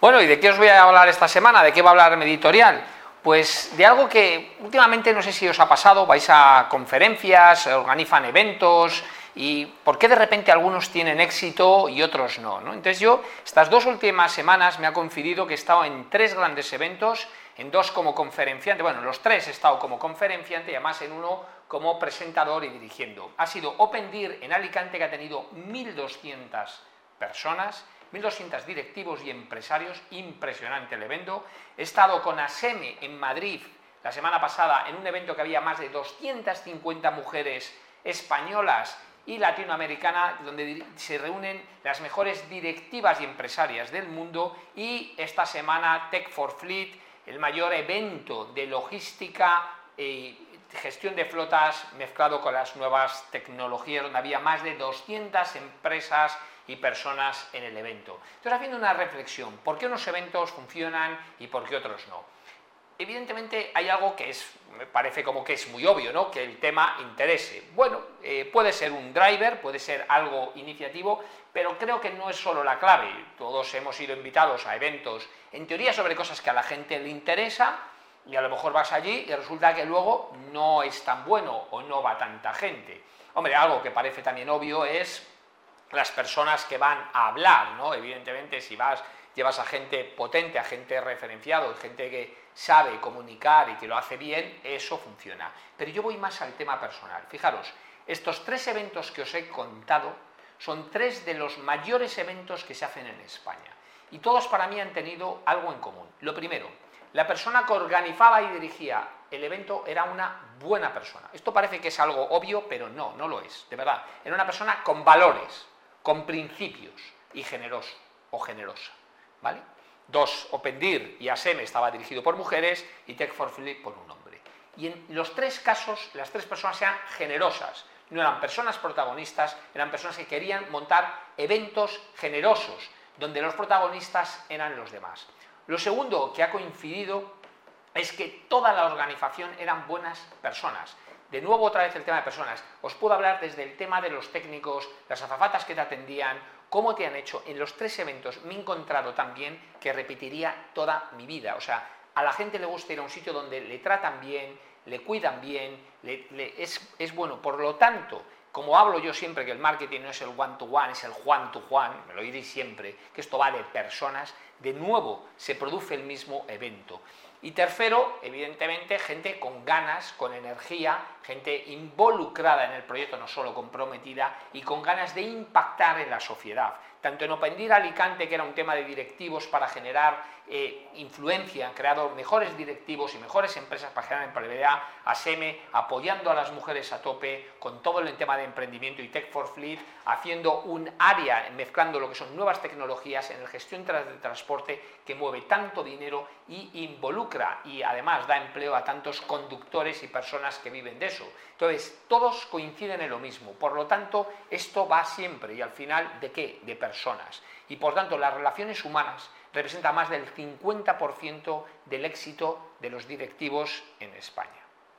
Bueno, ¿y de qué os voy a hablar esta semana? ¿De qué va a hablar mi editorial? Pues de algo que últimamente no sé si os ha pasado, vais a conferencias, organizan eventos y por qué de repente algunos tienen éxito y otros no, no. Entonces yo estas dos últimas semanas me ha coincidido que he estado en tres grandes eventos, en dos como conferenciante, bueno, los tres he estado como conferenciante y además en uno como presentador y dirigiendo. Ha sido Open Dir en Alicante que ha tenido 1.200 personas 1.200 directivos y empresarios, impresionante el evento. He estado con ASEME en Madrid la semana pasada en un evento que había más de 250 mujeres españolas y latinoamericanas, donde se reúnen las mejores directivas y empresarias del mundo, y esta semana Tech for Fleet, el mayor evento de logística y gestión de flotas mezclado con las nuevas tecnologías, donde había más de 200 empresas y personas en el evento. Entonces, haciendo una reflexión, ¿por qué unos eventos funcionan y por qué otros no? Evidentemente hay algo que es, me parece como que es muy obvio, ¿no? Que el tema interese. Bueno, eh, puede ser un driver, puede ser algo iniciativo, pero creo que no es solo la clave. Todos hemos sido invitados a eventos, en teoría sobre cosas que a la gente le interesa, y a lo mejor vas allí y resulta que luego no es tan bueno o no va tanta gente. Hombre, algo que parece también obvio es las personas que van a hablar, ¿no? Evidentemente, si vas, llevas a gente potente, a gente referenciado, gente que sabe comunicar y que lo hace bien, eso funciona. Pero yo voy más al tema personal. Fijaros, estos tres eventos que os he contado son tres de los mayores eventos que se hacen en España. Y todos para mí han tenido algo en común. Lo primero, la persona que organizaba y dirigía el evento era una buena persona. Esto parece que es algo obvio, pero no, no lo es, de verdad. Era una persona con valores, con principios y generoso o generosa. ¿vale? Dos, Opendir y ASEM estaba dirigido por mujeres y Tech for Philip por un hombre. Y en los tres casos, las tres personas eran generosas. No eran personas protagonistas, eran personas que querían montar eventos generosos, donde los protagonistas eran los demás. Lo segundo que ha coincidido es que toda la organización eran buenas personas de nuevo otra vez el tema de personas. Os puedo hablar desde el tema de los técnicos, las azafatas que te atendían, cómo te han hecho. En los tres eventos me he encontrado también que repetiría toda mi vida. O sea, a la gente le gusta ir a un sitio donde le tratan bien, le cuidan bien, es, es bueno. Por lo tanto, como hablo yo siempre que el marketing no es el one-to-one, es el juan-to-juan, me lo diréis siempre, que esto va de personas, de nuevo se produce el mismo evento. Y tercero, evidentemente, gente con ganas, con energía, gente involucrada en el proyecto, no solo comprometida, y con ganas de impactar en la sociedad. Tanto en Opendir Alicante, que era un tema de directivos para generar eh, influencia, han creado mejores directivos y mejores empresas para generar empleabilidad, ASEME, apoyando a las mujeres a tope, con todo el tema de emprendimiento y Tech for Fleet, haciendo un área, mezclando lo que son nuevas tecnologías en la gestión del transporte que mueve tanto dinero y involucra y además da empleo a tantos conductores y personas que viven de eso. Entonces, todos coinciden en lo mismo. Por lo tanto, esto va siempre y al final, ¿de qué? De personas. Y por tanto, las relaciones humanas representan más del 50% del éxito de los directivos en España.